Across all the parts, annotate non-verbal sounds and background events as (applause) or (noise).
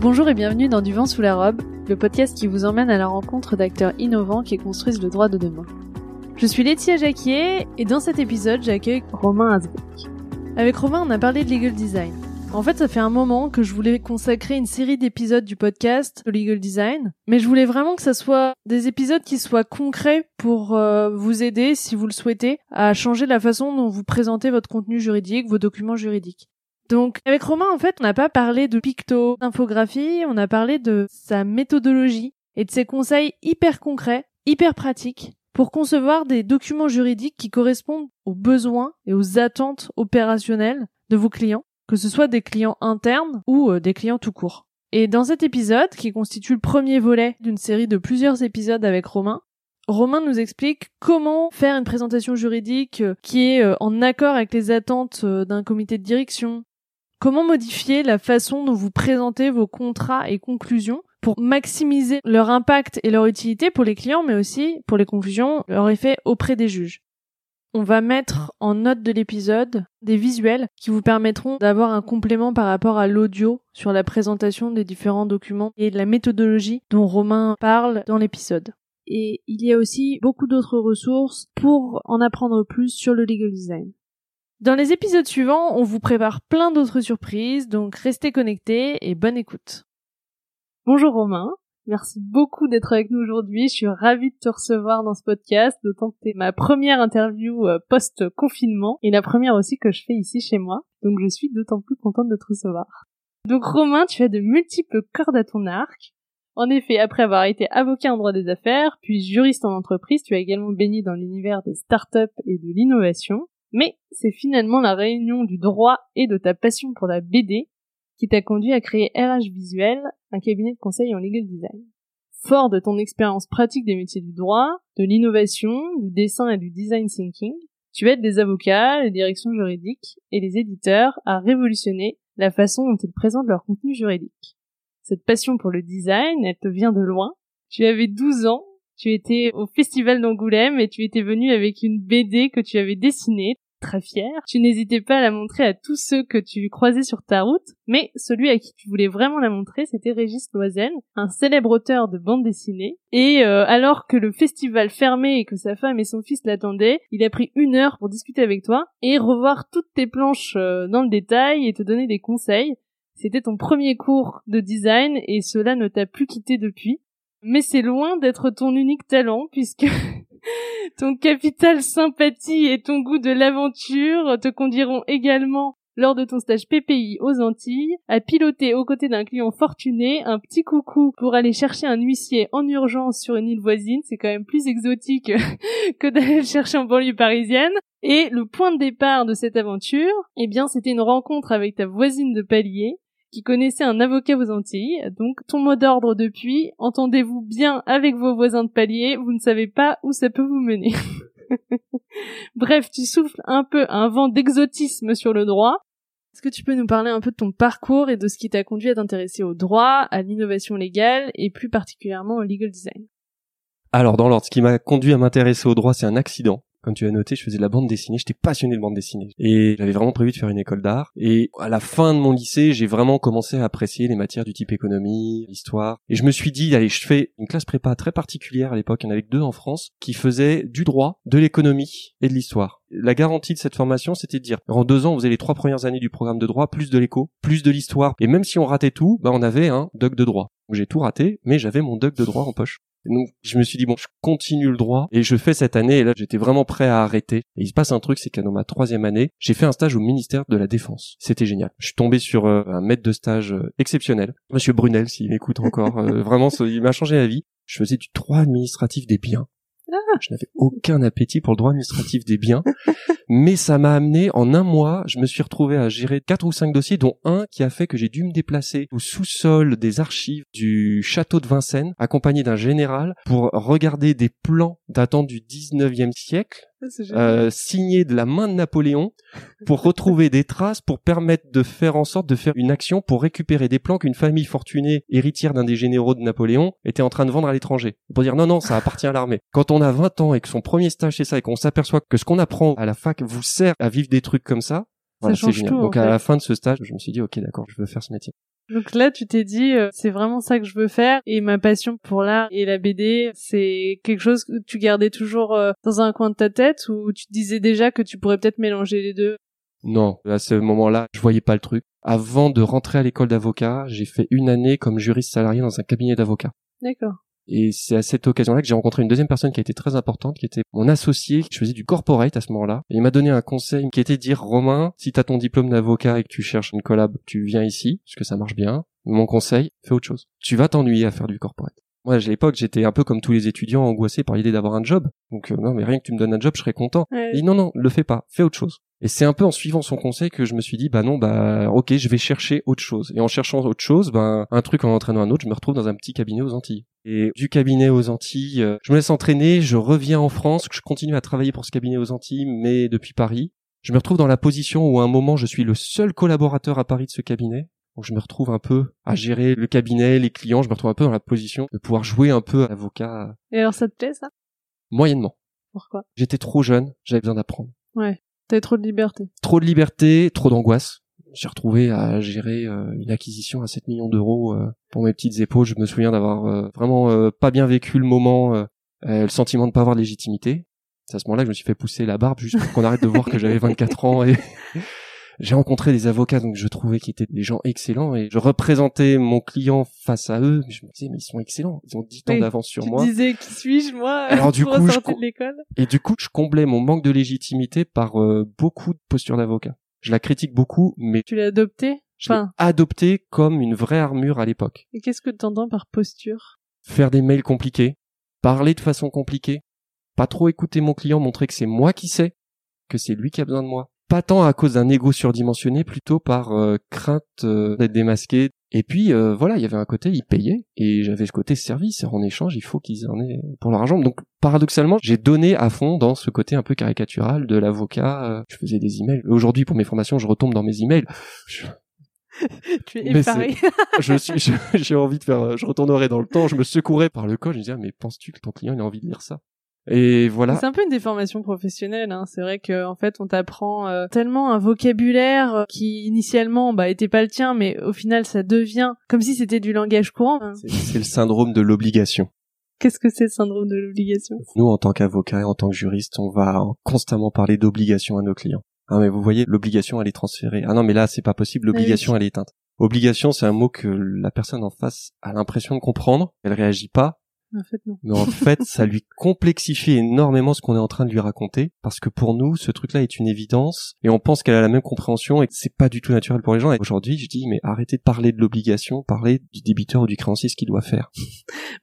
Bonjour et bienvenue dans Du vent sous la robe, le podcast qui vous emmène à la rencontre d'acteurs innovants qui construisent le droit de demain. Je suis Laetitia Jacquier et dans cet épisode j'accueille Romain Asbeck. Avec Romain on a parlé de legal design. En fait, ça fait un moment que je voulais consacrer une série d'épisodes du podcast au legal design, mais je voulais vraiment que ça soit des épisodes qui soient concrets pour euh, vous aider, si vous le souhaitez, à changer la façon dont vous présentez votre contenu juridique, vos documents juridiques. Donc, avec Romain, en fait, on n'a pas parlé de picto, d'infographie, on a parlé de sa méthodologie et de ses conseils hyper concrets, hyper pratiques pour concevoir des documents juridiques qui correspondent aux besoins et aux attentes opérationnelles de vos clients que ce soit des clients internes ou euh, des clients tout court. Et dans cet épisode, qui constitue le premier volet d'une série de plusieurs épisodes avec Romain, Romain nous explique comment faire une présentation juridique euh, qui est euh, en accord avec les attentes d'un comité de direction, comment modifier la façon dont vous présentez vos contrats et conclusions pour maximiser leur impact et leur utilité pour les clients, mais aussi pour les conclusions, leur effet auprès des juges? On va mettre en note de l'épisode des visuels qui vous permettront d'avoir un complément par rapport à l'audio sur la présentation des différents documents et de la méthodologie dont Romain parle dans l'épisode. Et il y a aussi beaucoup d'autres ressources pour en apprendre plus sur le legal design. Dans les épisodes suivants, on vous prépare plein d'autres surprises, donc restez connectés et bonne écoute. Bonjour Romain. Merci beaucoup d'être avec nous aujourd'hui. Je suis ravie de te recevoir dans ce podcast, d'autant que c'est ma première interview euh, post-confinement et la première aussi que je fais ici chez moi. Donc je suis d'autant plus contente de te recevoir. Donc Romain, tu as de multiples cordes à ton arc. En effet, après avoir été avocat en droit des affaires, puis juriste en entreprise, tu as également baigné dans l'univers des startups et de l'innovation. Mais c'est finalement la réunion du droit et de ta passion pour la BD qui t'a conduit à créer RH Visuel, un cabinet de conseil en legal design. Fort de ton expérience pratique des métiers du droit, de l'innovation, du dessin et du design thinking, tu aides les avocats, les directions juridiques et les éditeurs à révolutionner la façon dont ils présentent leur contenu juridique. Cette passion pour le design, elle te vient de loin. Tu avais 12 ans, tu étais au festival d'Angoulême et tu étais venu avec une BD que tu avais dessinée très fière. Tu n'hésitais pas à la montrer à tous ceux que tu croisais sur ta route, mais celui à qui tu voulais vraiment la montrer, c'était Régis Loizen, un célèbre auteur de bande dessinée. Et euh, alors que le festival fermait et que sa femme et son fils l'attendaient, il a pris une heure pour discuter avec toi et revoir toutes tes planches euh, dans le détail et te donner des conseils. C'était ton premier cours de design et cela ne t'a plus quitté depuis. Mais c'est loin d'être ton unique talent puisque (laughs) ton capital sympathie et ton goût de l'aventure te conduiront également lors de ton stage PPI aux Antilles, à piloter aux côtés d'un client fortuné un petit coucou pour aller chercher un huissier en urgence sur une île voisine. C'est quand même plus exotique (laughs) que d'aller le chercher en banlieue parisienne. Et le point de départ de cette aventure, eh bien, c'était une rencontre avec ta voisine de palier, qui connaissait un avocat aux Antilles. Donc, ton mot d'ordre depuis, entendez-vous bien avec vos voisins de palier, vous ne savez pas où ça peut vous mener. (laughs) Bref, tu souffles un peu un vent d'exotisme sur le droit. Est-ce que tu peux nous parler un peu de ton parcours et de ce qui t'a conduit à t'intéresser au droit, à l'innovation légale et plus particulièrement au legal design? Alors, dans l'ordre, ce qui m'a conduit à m'intéresser au droit, c'est un accident comme tu as noté, je faisais de la bande dessinée, j'étais passionné de bande dessinée. Et j'avais vraiment prévu de faire une école d'art. Et à la fin de mon lycée, j'ai vraiment commencé à apprécier les matières du type économie, histoire. Et je me suis dit, allez, je fais une classe prépa très particulière à l'époque, il y en avait deux en France, qui faisait du droit, de l'économie et de l'histoire. La garantie de cette formation, c'était de dire, en deux ans, on faisait les trois premières années du programme de droit, plus de l'éco, plus de l'histoire. Et même si on ratait tout, bah, on avait un doc de droit. J'ai tout raté, mais j'avais mon doc de droit en poche. Donc je me suis dit bon, je continue le droit et je fais cette année et là j'étais vraiment prêt à arrêter. Et il se passe un truc, c'est dans ma troisième année, j'ai fait un stage au ministère de la Défense. C'était génial. Je suis tombé sur euh, un maître de stage euh, exceptionnel, Monsieur Brunel, s'il m'écoute encore. Euh, (laughs) vraiment, il m'a changé la vie. Je faisais du droit administratif des biens. Je n'avais aucun appétit pour le droit administratif des biens, (laughs) mais ça m'a amené en un mois, je me suis retrouvé à gérer quatre ou cinq dossiers, dont un qui a fait que j'ai dû me déplacer au sous-sol des archives du château de Vincennes, accompagné d'un général, pour regarder des plans datant du 19e siècle euh, signé de la main de Napoléon pour (laughs) retrouver des traces pour permettre de faire en sorte de faire une action pour récupérer des plans qu'une famille fortunée héritière d'un des généraux de Napoléon était en train de vendre à l'étranger. Pour dire non non ça appartient à l'armée. Quand on a 20 ans et que son premier stage c'est ça et qu'on s'aperçoit que ce qu'on apprend à la fac vous sert à vivre des trucs comme ça, voilà, c'est génial. Donc à la fin de ce stage, je me suis dit ok d'accord, je veux faire ce métier. Donc là, tu t'es dit, euh, c'est vraiment ça que je veux faire, et ma passion pour l'art et la BD, c'est quelque chose que tu gardais toujours euh, dans un coin de ta tête, ou tu te disais déjà que tu pourrais peut-être mélanger les deux? Non, à ce moment-là, je voyais pas le truc. Avant de rentrer à l'école d'avocat, j'ai fait une année comme juriste salarié dans un cabinet d'avocats. D'accord. Et c'est à cette occasion-là que j'ai rencontré une deuxième personne qui a été très importante, qui était mon associé, qui faisait du corporate à ce moment-là. Et il m'a donné un conseil qui était de dire, Romain, si t'as ton diplôme d'avocat et que tu cherches une collab, tu viens ici, parce que ça marche bien. Mon conseil, fais autre chose. Tu vas t'ennuyer à faire du corporate. Moi, à l'époque, j'étais un peu comme tous les étudiants angoissés par l'idée d'avoir un job. Donc, euh, non, mais rien que tu me donnes un job, je serais content. Ouais. Il dit, non, non, le fais pas, fais autre chose. Et c'est un peu en suivant son conseil que je me suis dit, bah non, bah, ok, je vais chercher autre chose. Et en cherchant autre chose, ben, un truc en entraînant un autre, je me retrouve dans un petit cabinet aux Antilles. Et du cabinet aux Antilles, euh, je me laisse entraîner, je reviens en France, je continue à travailler pour ce cabinet aux Antilles, mais depuis Paris. Je me retrouve dans la position où à un moment, je suis le seul collaborateur à Paris de ce cabinet. Donc je me retrouve un peu à gérer le cabinet, les clients, je me retrouve un peu dans la position de pouvoir jouer un peu à l'avocat Et alors, ça te plaît, ça? Moyennement. Pourquoi? J'étais trop jeune, j'avais besoin d'apprendre. Ouais. Trop de liberté. Trop de liberté, trop d'angoisse. J'ai retrouvé à gérer euh, une acquisition à 7 millions d'euros euh, pour mes petites épaules. Je me souviens d'avoir euh, vraiment pas bien vécu le moment, le sentiment de pas avoir de légitimité. C'est à ce moment-là que je me suis fait pousser la barbe juste pour qu'on arrête de voir que j'avais 24 ans et j'ai rencontré des avocats donc je trouvais qu'ils étaient des gens excellents et je représentais mon client face à eux. Je me disais mais ils sont excellents, ils ont 10 ans Oui, d'avance sur tu moi. disais, qui suis-je, moi, (laughs) Alors, du pour coup, je de l'école? Et du coup, je comblais mon manque de légitimité par euh, beaucoup de postures d'avocat. Je la critique beaucoup, mais Tu l'as adopté? je l'ai Enfin, adoptée comme une vraie armure à l'époque. et qu'est-ce que t'entends par posture? Faire des mails compliqués, parler de façon compliquée, pas trop écouter mon client, montrer que c'est moi qui sais, que c'est lui qui a besoin de moi. Pas tant à cause d'un ego surdimensionné, plutôt par euh, crainte euh, d'être démasqué. Et puis euh, voilà, il y avait un côté, ils payaient, et j'avais ce côté service. En échange, il faut qu'ils en aient pour leur argent. Donc paradoxalement, j'ai donné à fond dans ce côté un peu caricatural de l'avocat. euh, Je faisais des emails. Aujourd'hui, pour mes formations, je retombe dans mes emails. Je, (laughs) Tu es effaré. (laughs) je suis, j'ai envie de faire, je retournerai dans le temps, je me secourais par le col, je me disais, ah, mais penses-tu que ton client il a envie de lire ça? Et voilà. C'est un peu une déformation professionnelle. Hein. C'est vrai que en fait, on t'apprend euh, tellement un vocabulaire euh, qui initialement bah était pas le tien, mais au final, ça devient comme si c'était du langage courant. hein. C'est c'est le syndrome de l'obligation. Qu'est-ce que c'est le syndrome de l'obligation? Nous, en tant qu'avocats et en tant que juristes, on va constamment parler d'obligation à nos clients. Ah, mais vous voyez, l'obligation, elle est transférée. Ah non, mais là, c'est pas possible, l'obligation, elle est éteinte. Obligation, c'est un mot que la personne en face a l'impression de comprendre, elle réagit pas, En fait, non. mais en fait, ça lui complexifie énormément ce qu'on est en train de lui raconter, parce que pour nous, ce truc-là est une évidence, et on pense qu'elle a la même compréhension, et que c'est pas du tout naturel pour les gens. Et aujourd'hui, je dis, mais arrêtez de parler de l'obligation, parlez du débiteur ou du créancier, ce qu'il doit faire. (laughs)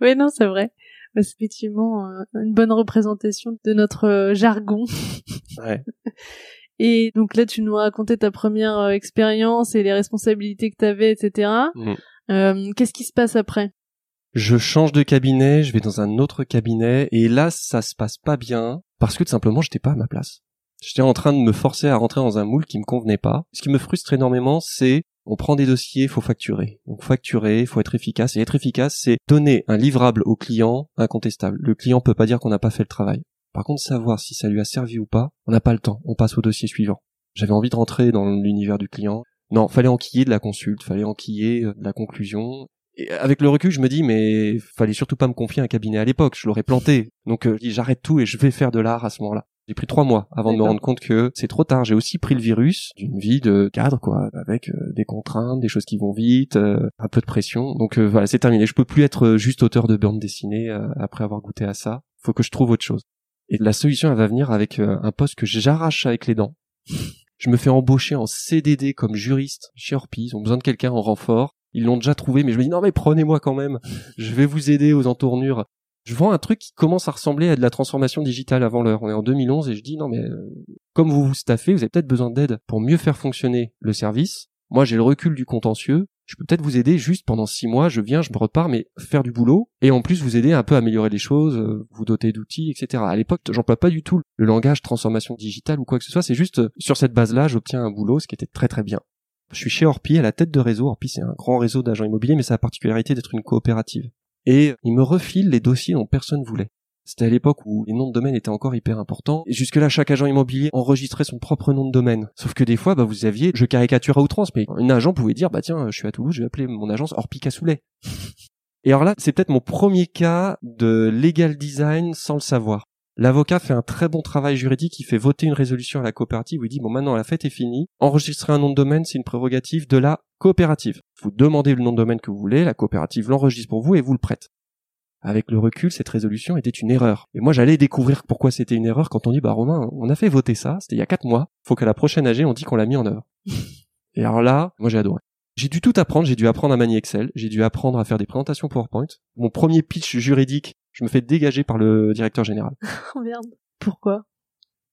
Oui, non, c'est vrai. C'est effectivement euh, une bonne représentation de notre euh, jargon. (laughs) Ouais. (laughs) Et donc là, tu nous racontais ta première euh, expérience et les responsabilités que t'avais, etc. Mhm. Euh, Qu'est-ce qui se passe après? Je change de cabinet, je vais dans un autre cabinet, et là, ça se passe pas bien, parce que tout simplement, j'étais pas à ma place. J'étais en train de me forcer à rentrer dans un moule qui me convenait pas. Ce qui me frustre énormément, c'est on prend des dossiers, faut facturer. Donc facturer, faut être efficace. Et être efficace, c'est donner un livrable au client incontestable. Le client peut pas dire qu'on n'a pas fait le travail. Par contre, savoir si ça lui a servi ou pas, on n'a pas le temps. On passe au dossier suivant. J'avais envie de rentrer dans l'univers du client. Non, fallait enquiller de la consulte, fallait enquiller euh, de la conclusion. Et avec le recul, je me dis, mais fallait surtout pas me confier un cabinet à l'époque, je l'aurais planté. Donc euh, j'arrête tout et je vais faire de l'art à ce moment-là. J'ai pris trois mois avant de me rendre compte que c'est trop tard. J'ai aussi pris le virus d'une vie de cadre, quoi, avec euh, des contraintes, des choses qui vont vite, euh, un peu de pression. Donc euh, voilà, c'est terminé. Je peux plus être euh, juste auteur de bande dessinée euh, après avoir goûté à ça. Faut que je trouve autre chose. Et la solution, elle va venir avec euh, un poste que j'arrache avec les dents. Je me fais embaucher en CDD comme juriste chez Orpi. Ils ont besoin de quelqu'un en renfort. Ils l'ont déjà trouvé, mais je me dis non mais prenez-moi quand même. Je vais vous aider aux entournures. Je vends un truc qui commence à ressembler à de la transformation digitale avant l'heure. On est en 2011 et je dis non mais euh, comme vous vous staffez, vous avez peut-être besoin d'aide pour mieux faire fonctionner le service. Moi j'ai le recul du contentieux. Je peux peut-être vous aider juste pendant six mois. Je viens, je me repars, mais faire du boulot et en plus vous aider un peu à améliorer les choses, euh, vous doter d'outils, etc. À l'époque, j'emploie pas du tout le langage transformation digitale ou quoi que ce soit. C'est juste euh, sur cette base-là, j'obtiens un boulot, ce qui était très très bien. Je suis chez Orpi à la tête de réseau. Orpi, c'est un grand réseau d'agents immobiliers, mais ça a la particularité d'être une coopérative. Et il me refile les dossiers dont personne voulait. C'était à l'époque où les noms de domaine étaient encore hyper importants. Et jusque-là, chaque agent immobilier enregistrait son propre nom de domaine. Sauf que des fois, bah, vous aviez, je caricature à outrance, mais un agent pouvait dire, bah tiens, je suis à Toulouse, je vais appeler mon agence Orpic Soulet. (laughs) Et alors là, c'est peut-être mon premier cas de legal design sans le savoir. L'avocat fait un très bon travail juridique, il fait voter une résolution à la coopérative où il dit bon maintenant la fête est finie, enregistrer un nom de domaine c'est une prérogative de la coopérative. Vous demandez le nom de domaine que vous voulez, la coopérative l'enregistre pour vous et vous le prête. Avec le recul, cette résolution était une erreur. Et moi, j'allais découvrir pourquoi c'était une erreur quand on dit, bah Romain, on a fait voter ça, c'était il y a quatre mois, faut qu'à la prochaine AG, on dit qu'on l'a mis en œuvre. et alors là, moi j'ai adoré. J'ai dû tout apprendre, j'ai dû apprendre à manier Excel, j'ai dû apprendre à faire des présentations PowerPoint. Mon premier pitch juridique, je me fais dégager par le directeur général. (laughs) oh merde. Pourquoi?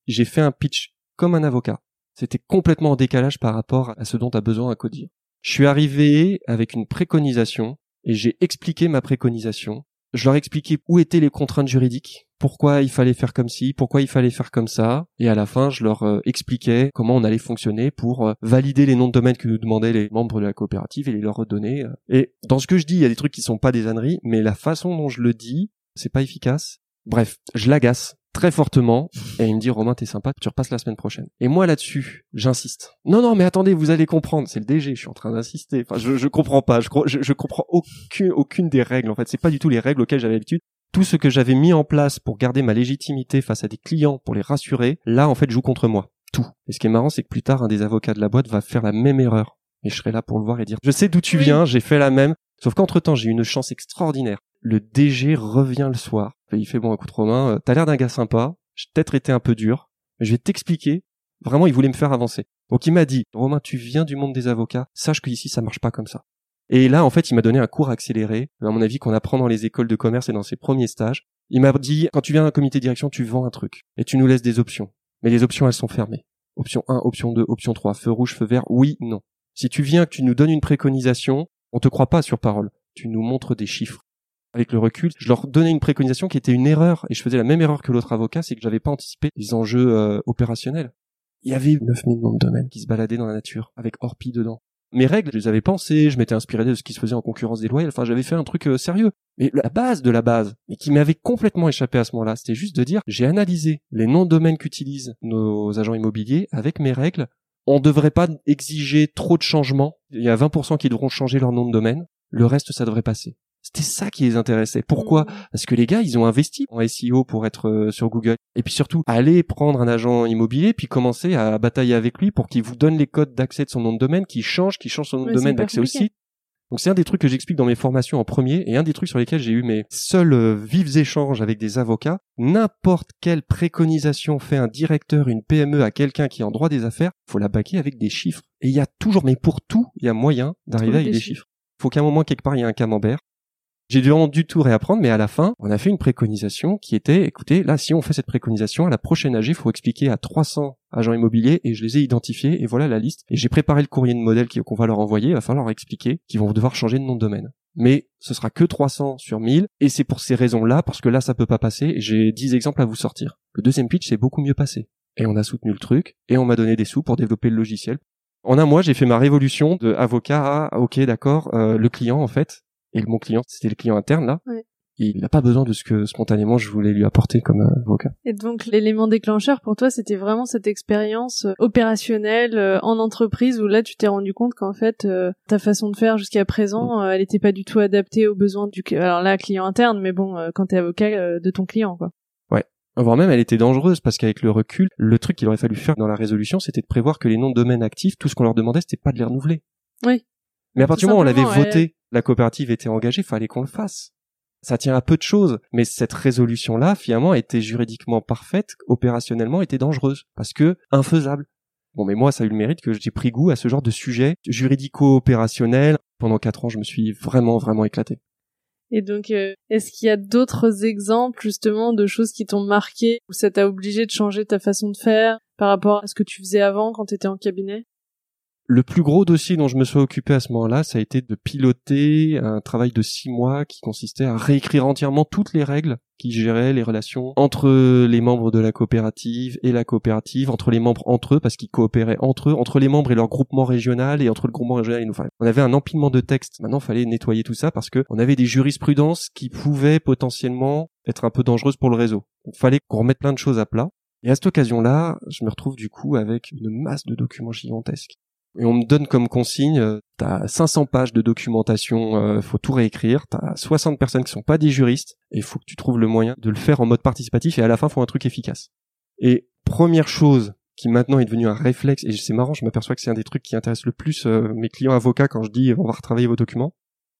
J'ai fait un pitch comme un avocat. C'était complètement en décalage par rapport à ce dont a besoin un codir. Je suis arrivé avec une préconisation et j'ai expliqué ma préconisation. Je leur ai expliqué où étaient les contraintes juridiques, pourquoi il fallait faire comme ci, pourquoi il fallait faire comme ça, et à la fin, je leur euh, expliquais comment on allait fonctionner pour euh, valider les noms de domaine que nous demandaient les membres de la coopérative et les leur redonner. euh. Et dans ce que je dis, il y a des trucs qui sont pas des âneries, mais la façon dont je le dis, c'est pas efficace. Bref, je l'agace très fortement et il me dit Romain t'es sympa tu repasses la semaine prochaine. Et moi là-dessus j'insiste. Non non mais attendez vous allez comprendre. C'est le DG je suis en train d'insister. Enfin je, je comprends pas. Je, je, je comprends aucune aucune des règles en fait. C'est pas du tout les règles auxquelles j'avais l'habitude. Tout ce que j'avais mis en place pour garder ma légitimité face à des clients pour les rassurer là en fait joue contre moi. Tout. Et ce qui est marrant c'est que plus tard un des avocats de la boîte va faire la même erreur. Et je serai là pour le voir et dire je sais d'où tu viens j'ai fait la même. Sauf qu'entre temps j'ai eu une chance extraordinaire le DG revient le soir. Il fait bon, écoute Romain, euh, t'as l'air d'un gars sympa. J'ai peut-être été un peu dur, mais je vais t'expliquer. Vraiment, il voulait me faire avancer. Donc il m'a dit, Romain, tu viens du monde des avocats. Sache qu'ici ça marche pas comme ça. Et là, en fait, il m'a donné un cours accéléré, à mon avis, qu'on apprend dans les écoles de commerce et dans ses premiers stages. Il m'a dit, quand tu viens d'un comité de direction, tu vends un truc. Et tu nous laisses des options. Mais les options, elles sont fermées. Option 1, option 2, option 3, feu rouge, feu vert, oui, non. Si tu viens, tu nous donnes une préconisation, on te croit pas sur parole. Tu nous montres des chiffres avec le recul, je leur donnais une préconisation qui était une erreur, et je faisais la même erreur que l'autre avocat, c'est que j'avais pas anticipé les enjeux euh, opérationnels. Il y avait 9000 noms de domaine qui se baladaient dans la nature, avec Orpi dedans. Mes règles, je les avais pensées, je m'étais inspiré de ce qui se faisait en concurrence déloyale, enfin j'avais fait un truc euh, sérieux. Mais la base de la base, et qui m'avait complètement échappé à ce moment-là, c'était juste de dire, j'ai analysé les noms de domaine qu'utilisent nos agents immobiliers avec mes règles, on devrait pas exiger trop de changements, il y a 20% qui devront changer leur nom de domaine, le reste ça devrait passer. C'était ça qui les intéressait. Pourquoi Parce que les gars, ils ont investi en SEO pour être euh, sur Google. Et puis surtout, aller prendre un agent immobilier, puis commencer à batailler avec lui pour qu'il vous donne les codes d'accès de son nom de domaine, qu'il change, qu'il change son nom Ouais, de domaine d'accès au site. Donc c'est un des trucs que j'explique dans mes formations en premier, et un des trucs sur lesquels j'ai eu mes seuls euh, vifs échanges avec des avocats. N'importe quelle préconisation fait un directeur, une PME à quelqu'un qui est en droit des affaires, faut la baquer avec des chiffres. Et il y a toujours, mais pour tout, il y a moyen d'arriver avec des des chiffres. Faut qu'à un moment, quelque part, il y ait un camembert. J'ai dû vraiment du tout réapprendre, mais à la fin, on a fait une préconisation qui était, écoutez, là, si on fait cette préconisation, à la prochaine AG, il faut expliquer à 300 agents immobiliers, et je les ai identifiés, et voilà la liste. Et j'ai préparé le courrier de modèle qu'on va leur envoyer, il va falloir leur expliquer qu'ils vont devoir changer de nom de domaine. Mais ce sera que 300 sur 1000, et c'est pour ces raisons-là, parce que là, ça peut pas passer, et j'ai 10 exemples à vous sortir. Le deuxième pitch, c'est beaucoup mieux passé. Et on a soutenu le truc, et on m'a donné des sous pour développer le logiciel. En un mois, j'ai fait ma révolution de avocat à, ok, d'accord, euh, le client, en fait, et mon client, c'était le client interne, là. Ouais. Il n'a pas besoin de ce que spontanément je voulais lui apporter comme euh, avocat. Et donc l'élément déclencheur pour toi, c'était vraiment cette expérience euh, opérationnelle euh, en entreprise où là tu t'es rendu compte qu'en fait euh, ta façon de faire jusqu'à présent, euh, elle était pas du tout adaptée aux besoins du alors là client interne, mais bon euh, quand t'es avocat euh, de ton client quoi. Voire même, elle était dangereuse parce qu'avec le recul, le truc qu'il aurait fallu faire dans la résolution, c'était de prévoir que les noms de domaine actifs, tout ce qu'on leur demandait, c'était pas de les renouveler. Oui. Mais à partir du moment où on l'avait voté, la coopérative était engagée, fallait qu'on le fasse. Ça tient à peu de choses, mais cette résolution-là, finalement, était juridiquement parfaite, opérationnellement, était dangereuse, parce que infaisable. Bon, mais moi, ça a eu le mérite que j'ai pris goût à ce genre de sujet juridico-opérationnel. Pendant quatre ans, je me suis vraiment, vraiment éclaté. Et donc euh, est-ce qu'il y a d'autres exemples justement de choses qui t'ont marqué où ça t'a obligé de changer ta façon de faire par rapport à ce que tu faisais avant quand t'étais en cabinet? Le plus gros dossier dont je me suis occupé à ce moment-là, ça a été de piloter un travail de six mois qui consistait à réécrire entièrement toutes les règles qui géraient les relations entre les membres de la coopérative et la coopérative, entre les membres entre eux parce qu'ils coopéraient entre eux, entre les membres et leur groupement régional et entre le groupement régional et nous. on avait un empilement de textes. Maintenant, il fallait nettoyer tout ça parce que on avait des jurisprudences qui pouvaient potentiellement être un peu dangereuses pour le réseau. Il fallait qu'on remette plein de choses à plat. Et à cette occasion-là, je me retrouve du coup avec une masse de documents gigantesques et on me donne comme consigne, euh, t'as 500 pages de documentation, euh, faut tout réécrire, t'as 60 personnes qui sont pas des juristes, et il faut que tu trouves le moyen de le faire en mode participatif, et à la fin, faut un truc efficace. Et première chose qui maintenant est devenu un réflexe, et c'est marrant, je m'aperçois que c'est un des trucs qui intéresse le plus euh, mes clients avocats quand je dis on va retravailler vos documents,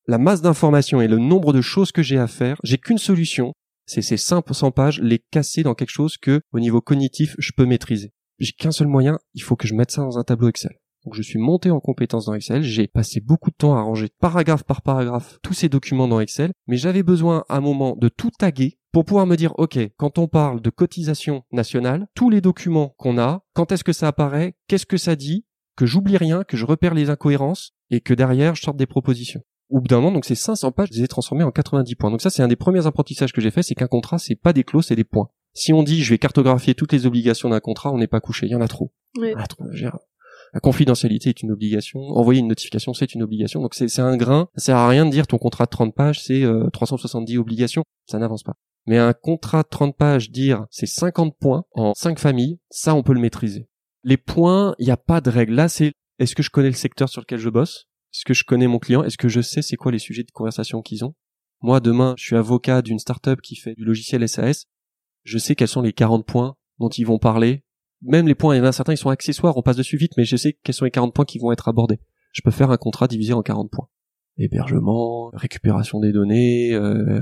la masse d'informations et le nombre de choses que j'ai à faire, j'ai qu'une solution, c'est ces 500 pages, les casser dans quelque chose que, au niveau cognitif, je peux maîtriser. J'ai qu'un seul moyen, il faut que je mette ça dans un tableau Excel. Donc je suis monté en compétence dans Excel, j'ai passé beaucoup de temps à ranger paragraphe par paragraphe tous ces documents dans Excel, mais j'avais besoin à un moment de tout taguer pour pouvoir me dire, OK, quand on parle de cotisation nationale, tous les documents qu'on a, quand est-ce que ça apparaît, qu'est-ce que ça dit, que j'oublie rien, que je repère les incohérences et que derrière je sorte des propositions. Au bout d'un moment, donc ces 500 pages, je les ai transformées en 90 points. Donc ça, c'est un des premiers apprentissages que j'ai fait, c'est qu'un contrat, c'est pas des clauses, c'est des points. Si on dit je vais cartographier toutes les obligations d'un contrat, on n'est pas couché, il y en a trop. Oui. Ah, trop la confidentialité est une obligation. Envoyer une notification, c'est une obligation. Donc c'est un grain. Ça sert à rien de dire ton contrat de 30 pages, c'est 370 euh, obligations. Ça n'avance pas. Mais un contrat de 30 pages, dire c'est 50 points en 5 familles, ça on peut le maîtriser. Les points, il n'y a pas de règle. Là, c'est est-ce que je connais le secteur sur lequel je bosse? Est-ce que je connais mon client? Est-ce que je sais c'est quoi les sujets de conversation qu'ils ont? Moi, demain, je suis avocat d'une startup qui fait du logiciel SAS. Je sais quels sont les 40 points dont ils vont parler même les points, il y en a certains, ils sont accessoires, on passe dessus vite, mais je sais quels sont les 40 points qui vont être abordés. Je peux faire un contrat divisé en 40 points. Hébergement, récupération des données. Euh,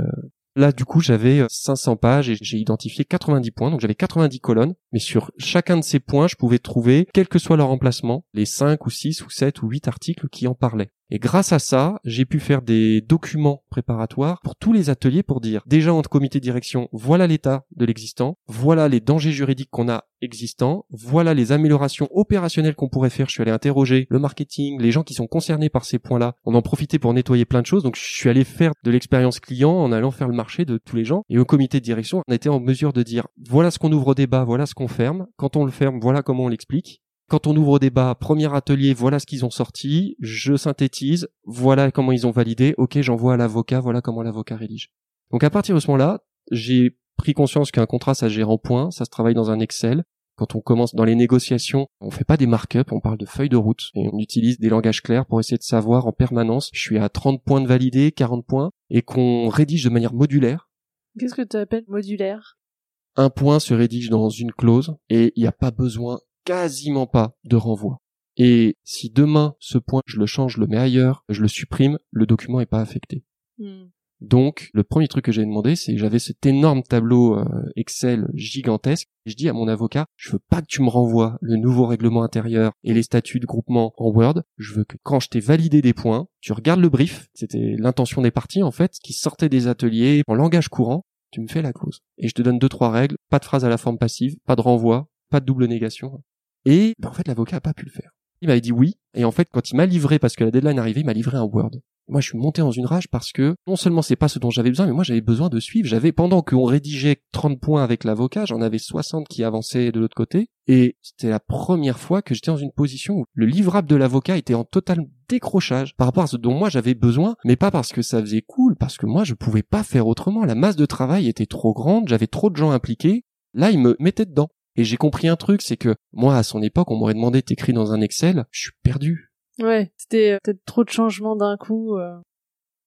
là, du coup, j'avais 500 pages et j'ai identifié 90 points, donc j'avais 90 colonnes, mais sur chacun de ces points, je pouvais trouver, quel que soit leur emplacement, les 5 ou 6 ou 7 ou 8 articles qui en parlaient. Et grâce à ça, j'ai pu faire des documents préparatoires pour tous les ateliers pour dire déjà en comité de direction, voilà l'état de l'existant, voilà les dangers juridiques qu'on a existants, voilà les améliorations opérationnelles qu'on pourrait faire. Je suis allé interroger le marketing, les gens qui sont concernés par ces points-là. On en profitait pour nettoyer plein de choses. Donc je suis allé faire de l'expérience client en allant faire le marché de tous les gens. Et au comité de direction, on était en mesure de dire voilà ce qu'on ouvre au débat, voilà ce qu'on ferme. Quand on le ferme, voilà comment on l'explique. Quand on ouvre au débat, premier atelier, voilà ce qu'ils ont sorti, je synthétise, voilà comment ils ont validé, ok, j'envoie à l'avocat, voilà comment l'avocat rédige. Donc à partir de ce moment-là, j'ai pris conscience qu'un contrat, ça gère en points, ça se travaille dans un Excel. Quand on commence dans les négociations, on fait pas des markups, on parle de feuilles de route et on utilise des langages clairs pour essayer de savoir en permanence, je suis à 30 points de validé, 40 points, et qu'on rédige de manière modulaire. Qu'est-ce que tu appelles modulaire? Un point se rédige dans une clause et il n'y a pas besoin quasiment pas de renvoi. Et si demain ce point je le change, je le mets ailleurs, je le supprime, le document est pas affecté. Hmm. Donc le premier truc que j'ai demandé, c'est j'avais cet énorme tableau euh, Excel gigantesque. Et je dis à mon avocat, je veux pas que tu me renvoies le nouveau règlement intérieur et les statuts de groupement en Word. Je veux que quand je t'ai validé des points, tu regardes le brief. C'était l'intention des parties en fait, qui sortait des ateliers en langage courant. Tu me fais la clause. Et je te donne deux trois règles. Pas de phrase à la forme passive, pas de renvoi, pas de double négation. Et ben, en fait, l'avocat a pas pu le faire. Il m'avait dit oui, et en fait, quand il m'a livré, parce que la deadline arrivait, il m'a livré un Word. Moi, je suis monté dans une rage parce que non seulement c'est pas ce dont j'avais besoin, mais moi j'avais besoin de suivre. J'avais pendant qu'on rédigeait 30 points avec l'avocat, j'en avais 60 qui avançaient de l'autre côté, et c'était la première fois que j'étais dans une position où le livrable de l'avocat était en total décrochage par rapport à ce dont moi j'avais besoin, mais pas parce que ça faisait cool, parce que moi je pouvais pas faire autrement. La masse de travail était trop grande, j'avais trop de gens impliqués. Là, il me mettait dedans. Et j'ai compris un truc, c'est que moi, à son époque, on m'aurait demandé d'écrire dans un Excel, je suis perdu. Ouais, c'était euh, peut-être trop de changements d'un coup. Euh.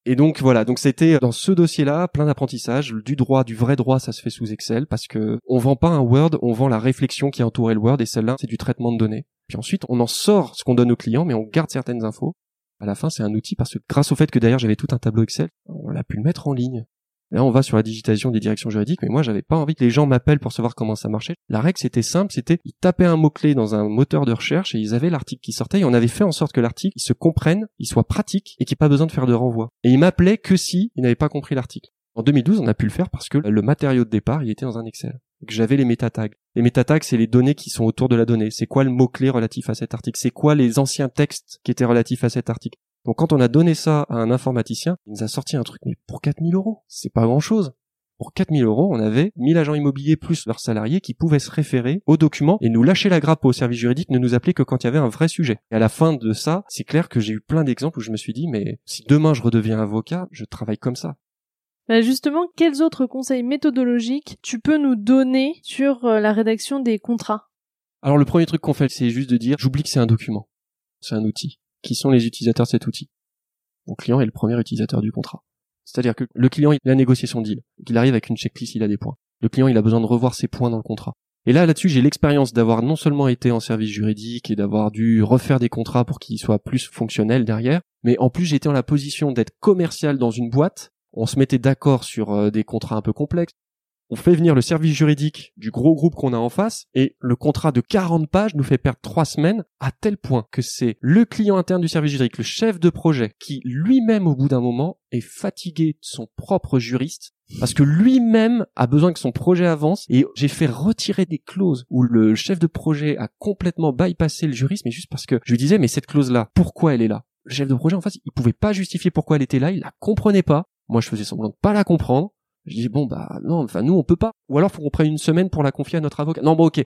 Et donc voilà, donc c'était dans ce dossier-là plein d'apprentissage, du droit, du vrai droit, ça se fait sous Excel parce que on vend pas un Word, on vend la réflexion qui entoure le Word et celle-là c'est du traitement de données. Puis ensuite on en sort ce qu'on donne aux clients, mais on garde certaines infos. À la fin c'est un outil parce que grâce au fait que derrière j'avais tout un tableau Excel, on a pu le mettre en ligne. Là, on va sur la digitalisation des directions juridiques, mais moi, j'avais pas envie que les gens m'appellent pour savoir comment ça marchait. La règle, c'était simple, c'était, ils tapaient un mot-clé dans un moteur de recherche et ils avaient l'article qui sortait et on avait fait en sorte que l'article, il se comprenne, il soit pratique et qu'il n'y ait pas besoin de faire de renvoi. Et ils m'appelaient que si ils n'avaient pas compris l'article. En 2012, on a pu le faire parce que le matériau de départ, il était dans un Excel. que j'avais les métatags. Les métatags, c'est les données qui sont autour de la donnée. C'est quoi le mot-clé relatif à cet article? C'est quoi les anciens textes qui étaient relatifs à cet article? Donc quand on a donné ça à un informaticien, il nous a sorti un truc, mais pour 4000 euros, c'est pas grand-chose. Pour 4000 euros, on avait 1000 agents immobiliers plus leurs salariés qui pouvaient se référer aux documents et nous lâcher la grappe au service juridique, ne nous appeler que quand il y avait un vrai sujet. Et à la fin de ça, c'est clair que j'ai eu plein d'exemples où je me suis dit, mais si demain je redeviens avocat, je travaille comme ça. Bah justement, quels autres conseils méthodologiques tu peux nous donner sur euh, la rédaction des contrats? Alors le premier truc qu'on fait, c'est juste de dire, j'oublie que c'est un document. C'est un outil. Qui sont les utilisateurs de cet outil Mon client est le premier utilisateur du contrat. C'est-à-dire que le client, il a négocié son deal. Il arrive avec une checklist, il a des points. Le client, il a besoin de revoir ses points dans le contrat. Et là, là-dessus, j'ai l'expérience d'avoir non seulement été en service juridique et d'avoir dû refaire des contrats pour qu'ils soient plus fonctionnels derrière, mais en plus, j'étais en la position d'être commercial dans une boîte on se mettait d'accord sur euh, des contrats un peu complexes. On fait venir le service juridique du gros groupe qu'on a en face et le contrat de 40 pages nous fait perdre trois semaines à tel point que c'est le client interne du service juridique, le chef de projet, qui lui-même au bout d'un moment est fatigué de son propre juriste parce que lui-même a besoin que son projet avance et j'ai fait retirer des clauses où le chef de projet a complètement bypassé le juriste mais juste parce que je lui disais mais cette clause là pourquoi elle est là? Le chef de projet en face il pouvait pas justifier pourquoi elle était là il la comprenait pas moi, je faisais semblant de pas la comprendre. Je dis bon bah non, enfin nous on peut pas. Ou alors faut qu'on prenne une semaine pour la confier à notre avocat. Non bon ok.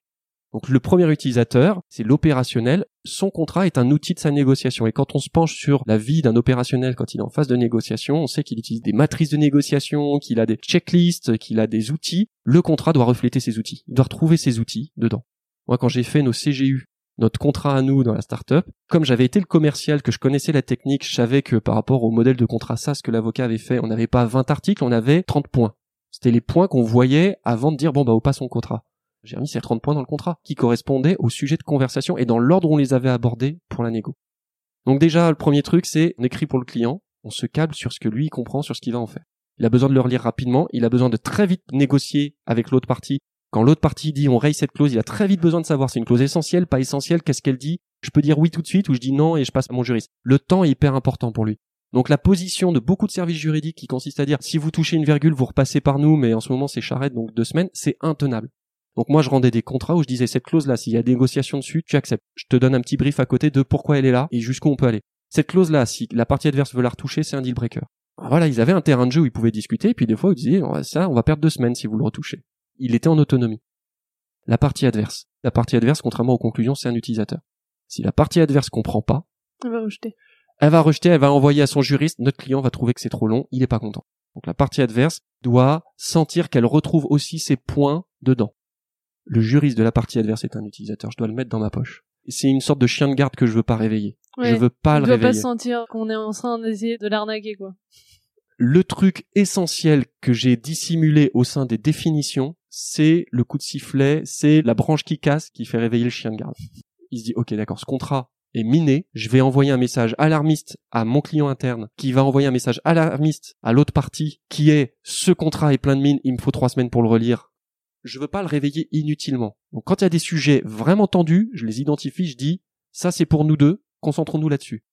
Donc le premier utilisateur, c'est l'opérationnel. Son contrat est un outil de sa négociation. Et quand on se penche sur la vie d'un opérationnel quand il est en phase de négociation, on sait qu'il utilise des matrices de négociation, qu'il a des checklists, qu'il a des outils. Le contrat doit refléter ces outils. Il doit retrouver ces outils dedans. Moi, quand j'ai fait nos CGU notre contrat à nous dans la startup. Comme j'avais été le commercial, que je connaissais la technique, je savais que par rapport au modèle de contrat SaaS que l'avocat avait fait, on n'avait pas 20 articles, on avait 30 points. C'était les points qu'on voyait avant de dire bon bah au pas son contrat. J'ai remis ces 30 points dans le contrat qui correspondaient au sujet de conversation et dans l'ordre où on les avait abordés pour la négo. Donc déjà le premier truc c'est on écrit pour le client, on se câble sur ce que lui comprend, sur ce qu'il va en faire. Il a besoin de le relire rapidement, il a besoin de très vite négocier avec l'autre partie quand l'autre partie dit on raye cette clause, il a très vite besoin de savoir c'est une clause essentielle, pas essentielle, qu'est-ce qu'elle dit. Je peux dire oui tout de suite ou je dis non et je passe à mon juriste. Le temps est hyper important pour lui. Donc la position de beaucoup de services juridiques qui consiste à dire si vous touchez une virgule, vous repassez par nous, mais en ce moment c'est charrette, donc deux semaines, c'est intenable. Donc moi je rendais des contrats où je disais cette clause là, s'il y a des négociations dessus, tu acceptes. Je te donne un petit brief à côté de pourquoi elle est là et jusqu'où on peut aller. Cette clause là, si la partie adverse veut la retoucher, c'est un deal breaker. Voilà, ils avaient un terrain de jeu où ils pouvaient discuter, et puis des fois ils disaient ça, on va perdre deux semaines si vous le retouchez. Il était en autonomie la partie adverse. La partie adverse, contrairement aux conclusions, c'est un utilisateur. Si la partie adverse comprend pas, elle va rejeter. Elle va rejeter, elle va envoyer à son juriste, notre client va trouver que c'est trop long, il est pas content. Donc la partie adverse doit sentir qu'elle retrouve aussi ses points dedans. Le juriste de la partie adverse est un utilisateur, je dois le mettre dans ma poche. C'est une sorte de chien de garde que je veux pas réveiller. je veux pas le réveiller. doit pas sentir qu'on est en train d'essayer de l'arnaquer, quoi. Le truc essentiel que j'ai dissimulé au sein des définitions, c'est le coup de sifflet, c'est la branche qui casse qui fait réveiller le chien de garde. Il se dit, ok, d'accord, ce contrat est miné, je vais envoyer un message alarmiste à mon client interne, qui va envoyer un message alarmiste à l'autre partie, qui est, ce contrat est plein de mines, il me faut trois semaines pour le relire. Je veux pas le réveiller inutilement. Donc quand il y a des sujets vraiment tendus, je les identifie, je dis, ça c'est pour nous deux, concentrons-nous là-dessus.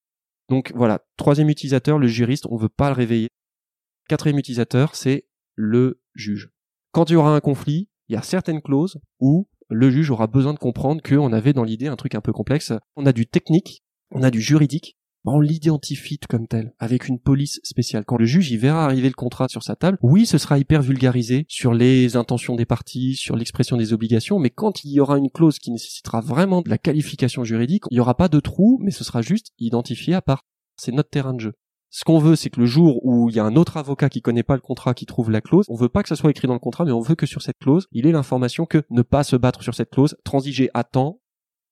Donc voilà, troisième utilisateur, le juriste, on veut pas le réveiller. Quatrième utilisateur, c'est le juge. Quand il y aura un conflit, il y a certaines clauses où le juge aura besoin de comprendre qu'on avait dans l'idée un truc un peu complexe. On a du technique, on a du juridique, on l'identifie comme tel, avec une police spéciale. Quand le juge y verra arriver le contrat sur sa table, oui, ce sera hyper vulgarisé sur les intentions des parties, sur l'expression des obligations, mais quand il y aura une clause qui nécessitera vraiment de la qualification juridique, il n'y aura pas de trou, mais ce sera juste identifié à part. C'est notre terrain de jeu. Ce qu'on veut, c'est que le jour où il y a un autre avocat qui connaît pas le contrat, qui trouve la clause, on veut pas que ça soit écrit dans le contrat, mais on veut que sur cette clause, il ait l'information que ne pas se battre sur cette clause, transiger à temps.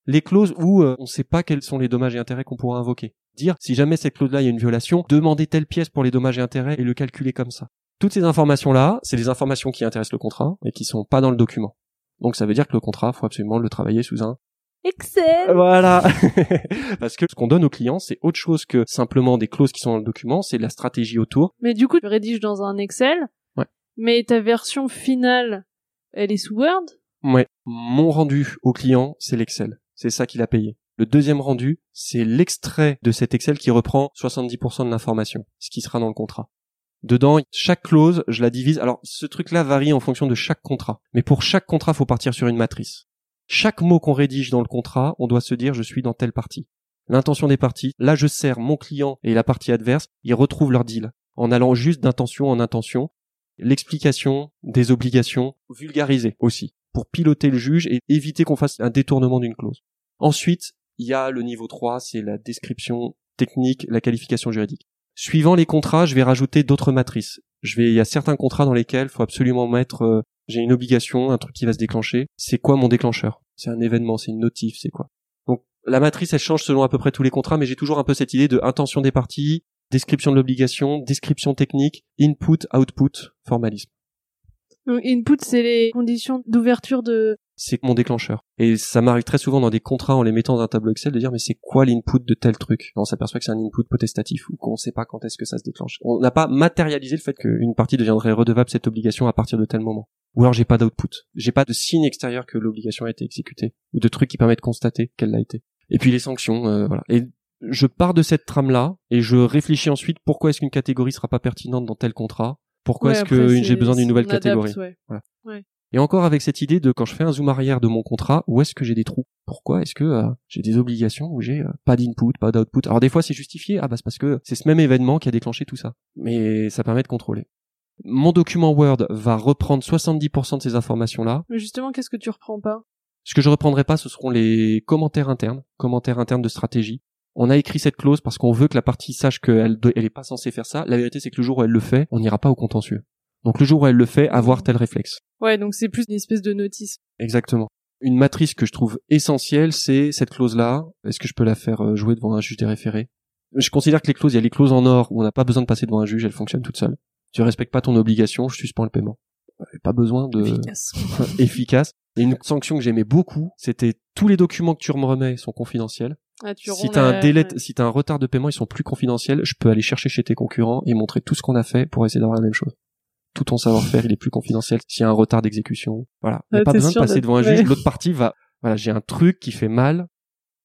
Les clauses où euh, on ne sait pas quels sont les dommages et intérêts qu'on pourra invoquer. Dire, si jamais cette clause-là, il y a une violation, demander telle pièce pour les dommages et intérêts et le calculer comme ça. Toutes ces informations-là, c'est des informations qui intéressent le contrat et qui sont pas dans le document. Donc ça veut dire que le contrat, faut absolument le travailler sous un Excel. Voilà. (laughs) Parce que ce qu'on donne aux clients, c'est autre chose que simplement des clauses qui sont dans le document, c'est la stratégie autour. Mais du coup, tu rédiges dans un Excel. Ouais. Mais ta version finale, elle est sous Word? Ouais. Mon rendu au client, c'est l'Excel. C'est ça qu'il a payé. Le deuxième rendu, c'est l'extrait de cet Excel qui reprend 70% de l'information, ce qui sera dans le contrat. Dedans, chaque clause, je la divise. Alors, ce truc-là varie en fonction de chaque contrat. Mais pour chaque contrat, faut partir sur une matrice. Chaque mot qu'on rédige dans le contrat, on doit se dire je suis dans telle partie. L'intention des parties, là je sers mon client et la partie adverse, ils retrouvent leur deal en allant juste d'intention en intention. L'explication des obligations vulgarisées aussi pour piloter le juge et éviter qu'on fasse un détournement d'une clause. Ensuite, il y a le niveau 3, c'est la description technique, la qualification juridique. Suivant les contrats, je vais rajouter d'autres matrices. Je vais, il y a certains contrats dans lesquels il faut absolument mettre, euh, j'ai une obligation, un truc qui va se déclencher. C'est quoi mon déclencheur? C'est un événement, c'est une notif, c'est quoi? Donc la matrice, elle change selon à peu près tous les contrats, mais j'ai toujours un peu cette idée de intention des parties, description de l'obligation, description technique, input, output, formalisme. Donc input, c'est les conditions d'ouverture de c'est mon déclencheur. Et ça m'arrive très souvent dans des contrats en les mettant dans un tableau Excel de dire mais c'est quoi l'input de tel truc? On s'aperçoit que c'est un input potestatif ou qu'on ne sait pas quand est-ce que ça se déclenche. On n'a pas matérialisé le fait qu'une partie deviendrait redevable cette obligation à partir de tel moment. Ou alors j'ai pas d'output. J'ai pas de signe extérieur que l'obligation a été exécutée ou de trucs qui permettent de constater qu'elle l'a été. Et puis les sanctions, euh, voilà. Et je pars de cette trame là et je réfléchis ensuite pourquoi est-ce qu'une catégorie sera pas pertinente dans tel contrat? Pourquoi est-ce que j'ai besoin d'une nouvelle catégorie? voilà. ouais. Et encore avec cette idée de quand je fais un zoom arrière de mon contrat, où est-ce que j'ai des trous? Pourquoi est-ce que euh, j'ai des obligations où j'ai euh, pas d'input, pas d'output? Alors des fois c'est justifié, ah bah c'est parce que c'est ce même événement qui a déclenché tout ça. Mais ça permet de contrôler. Mon document Word va reprendre 70% de ces informations-là. Mais justement, qu'est-ce que tu reprends pas? Ce que je reprendrai pas, ce seront les commentaires internes, commentaires internes de stratégie. On a écrit cette clause parce qu'on veut que la partie sache qu'elle elle est pas censée faire ça. La vérité, c'est que le jour où elle le fait, on n'ira pas au contentieux. Donc le jour où elle le fait, avoir tel réflexe. Ouais, donc c'est plus une espèce de notice. Exactement. Une matrice que je trouve essentielle, c'est cette clause-là. Est-ce que je peux la faire euh, jouer devant un juge des référés? Je considère que les clauses, il y a les clauses en or où on n'a pas besoin de passer devant un juge, elles fonctionnent toutes seules. Tu respectes pas ton obligation, je suspends le paiement. Pas besoin de efficace. (laughs) efficace. Et une sanction que j'aimais beaucoup, c'était tous les documents que tu me remets sont confidentiels. Ah, tu si t'as un délai, si t'as un retard de paiement, ils sont plus confidentiels. Je peux aller chercher chez tes concurrents et montrer tout ce qu'on a fait pour essayer d'avoir la même chose tout ton savoir-faire, il est plus confidentiel. S'il y a un retard d'exécution, voilà. Il n'y a pas besoin de passer devant un juge. L'autre partie va, voilà, j'ai un truc qui fait mal.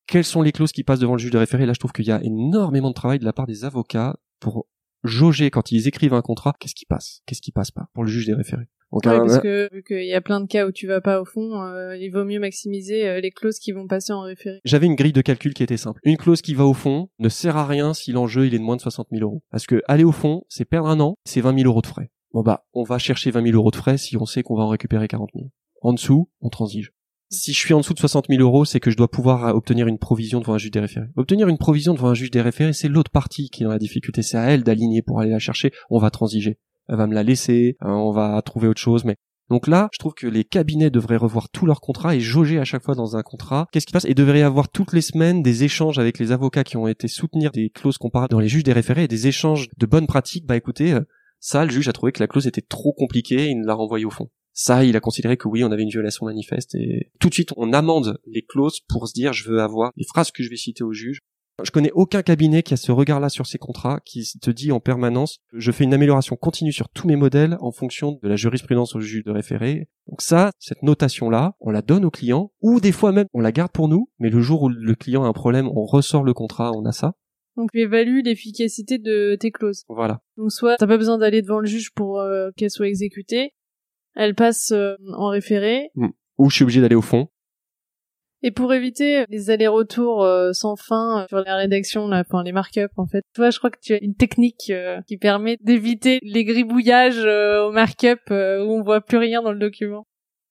Quelles sont les clauses qui passent devant le juge de référé? Là, je trouve qu'il y a énormément de travail de la part des avocats pour jauger quand ils écrivent un contrat, qu'est-ce qui passe, qu'est-ce qui passe pas pour le juge des référés? Donc, parce que vu qu'il y a plein de cas où tu vas pas au fond, euh, il vaut mieux maximiser euh, les clauses qui vont passer en référé. J'avais une grille de calcul qui était simple. Une clause qui va au fond ne sert à rien si l'enjeu il est de moins de 60 000 euros. Parce que aller au fond, c'est perdre un an, c'est 20 000 euros de frais bon bah on va chercher 20 000 euros de frais si on sait qu'on va en récupérer 40 000. En dessous, on transige. Si je suis en dessous de 60 000 euros, c'est que je dois pouvoir euh, obtenir une provision devant un juge des référés. Obtenir une provision devant un juge des référés, c'est l'autre partie qui est dans la difficulté. C'est à elle d'aligner pour aller la chercher. On va transiger. Elle va me la laisser. Hein, on va trouver autre chose. Mais donc là, je trouve que les cabinets devraient revoir tous leurs contrats et jauger à chaque fois dans un contrat. Qu'est-ce qui passe? Et devrait y avoir toutes les semaines des échanges avec les avocats qui ont été soutenir des clauses comparables dans les juges des référés et des échanges de bonnes pratiques. Bah écoutez, euh, ça, le juge a trouvé que la clause était trop compliquée et il l'a renvoyée au fond. Ça, il a considéré que oui, on avait une violation manifeste et tout de suite, on amende les clauses pour se dire, je veux avoir les phrases que je vais citer au juge. Je connais aucun cabinet qui a ce regard-là sur ses contrats, qui te dit en permanence, je fais une amélioration continue sur tous mes modèles en fonction de la jurisprudence au juge de référé. Donc ça, cette notation-là, on la donne au client, ou des fois même, on la garde pour nous, mais le jour où le client a un problème, on ressort le contrat, on a ça. Donc tu évalues l'efficacité de tes clauses. Voilà. Donc soit t'as pas besoin d'aller devant le juge pour euh, qu'elle soit exécutée, elle passe euh, en référé. Hmm. Ou je suis obligé d'aller au fond. Et pour éviter les allers-retours euh, sans fin sur la rédaction, là, enfin les markups en fait. Tu vois, je crois que tu as une technique qui permet d'éviter les gribouillages au markup où on voit plus rien dans le document.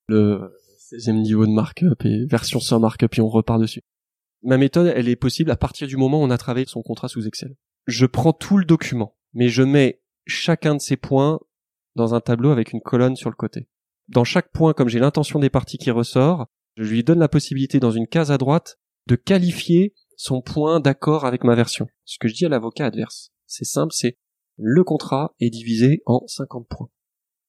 Le 16e niveau de markup et version sans markup et on repart dessus. Ma méthode, elle est possible à partir du moment où on a travaillé son contrat sous Excel. Je prends tout le document, mais je mets chacun de ces points dans un tableau avec une colonne sur le côté. Dans chaque point, comme j'ai l'intention des parties qui ressort, je lui donne la possibilité dans une case à droite de qualifier son point d'accord avec ma version. Ce que je dis à l'avocat adverse. C'est simple, c'est le contrat est divisé en 50 points.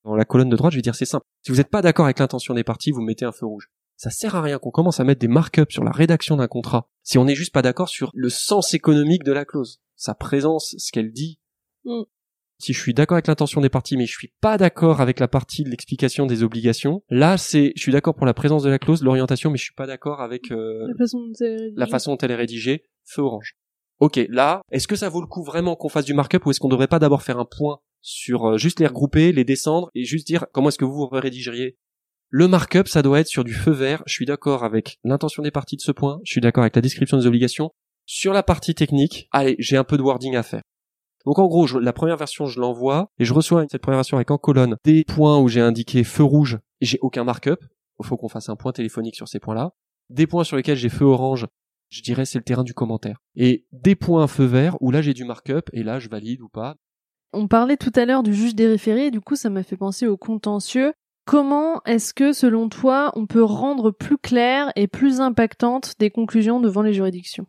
Dans la colonne de droite, je vais dire c'est simple. Si vous n'êtes pas d'accord avec l'intention des parties, vous mettez un feu rouge ça sert à rien qu'on commence à mettre des markups sur la rédaction d'un contrat si on n'est juste pas d'accord sur le sens économique de la clause, sa présence, ce qu'elle dit. Mm. Si je suis d'accord avec l'intention des parties, mais je suis pas d'accord avec la partie de l'explication des obligations, là c'est, je suis d'accord pour la présence de la clause, l'orientation, mais je suis pas d'accord avec euh, la, façon la façon dont elle est rédigée. Feu orange. Ok, là, est-ce que ça vaut le coup vraiment qu'on fasse du markup ou est-ce qu'on devrait pas d'abord faire un point sur euh, juste les regrouper, les descendre et juste dire comment est-ce que vous vous rédigeriez? Le markup, ça doit être sur du feu vert. Je suis d'accord avec l'intention des parties de ce point. Je suis d'accord avec la description des obligations. Sur la partie technique, allez, j'ai un peu de wording à faire. Donc en gros, la première version, je l'envoie et je reçois cette première version avec en colonne des points où j'ai indiqué feu rouge j'ai aucun markup. Il faut qu'on fasse un point téléphonique sur ces points-là. Des points sur lesquels j'ai feu orange, je dirais c'est le terrain du commentaire. Et des points feu vert où là j'ai du markup et là je valide ou pas. On parlait tout à l'heure du juge des référés et du coup ça m'a fait penser au contentieux. Comment est-ce que selon toi on peut rendre plus claires et plus impactantes des conclusions devant les juridictions?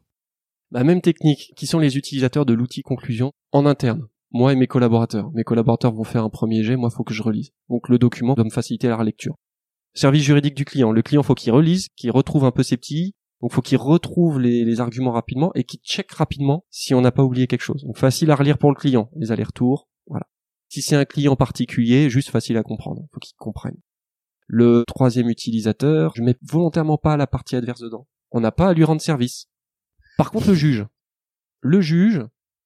La même technique, qui sont les utilisateurs de l'outil conclusion en interne moi et mes collaborateurs. Mes collaborateurs vont faire un premier jet, moi faut que je relise. Donc le document doit me faciliter la relecture. Service juridique du client. Le client faut qu'il relise, qu'il retrouve un peu ses petits, donc faut qu'il retrouve les, arguments rapidement et qu'il check rapidement si on n'a pas oublié quelque chose. Donc facile à relire pour le client, les allers-retours, voilà. Si c'est un client particulier, juste facile à comprendre, faut qu'il comprenne. Le troisième utilisateur, je mets volontairement pas la partie adverse dedans. On n'a pas à lui rendre service. Par contre, le juge. Le juge,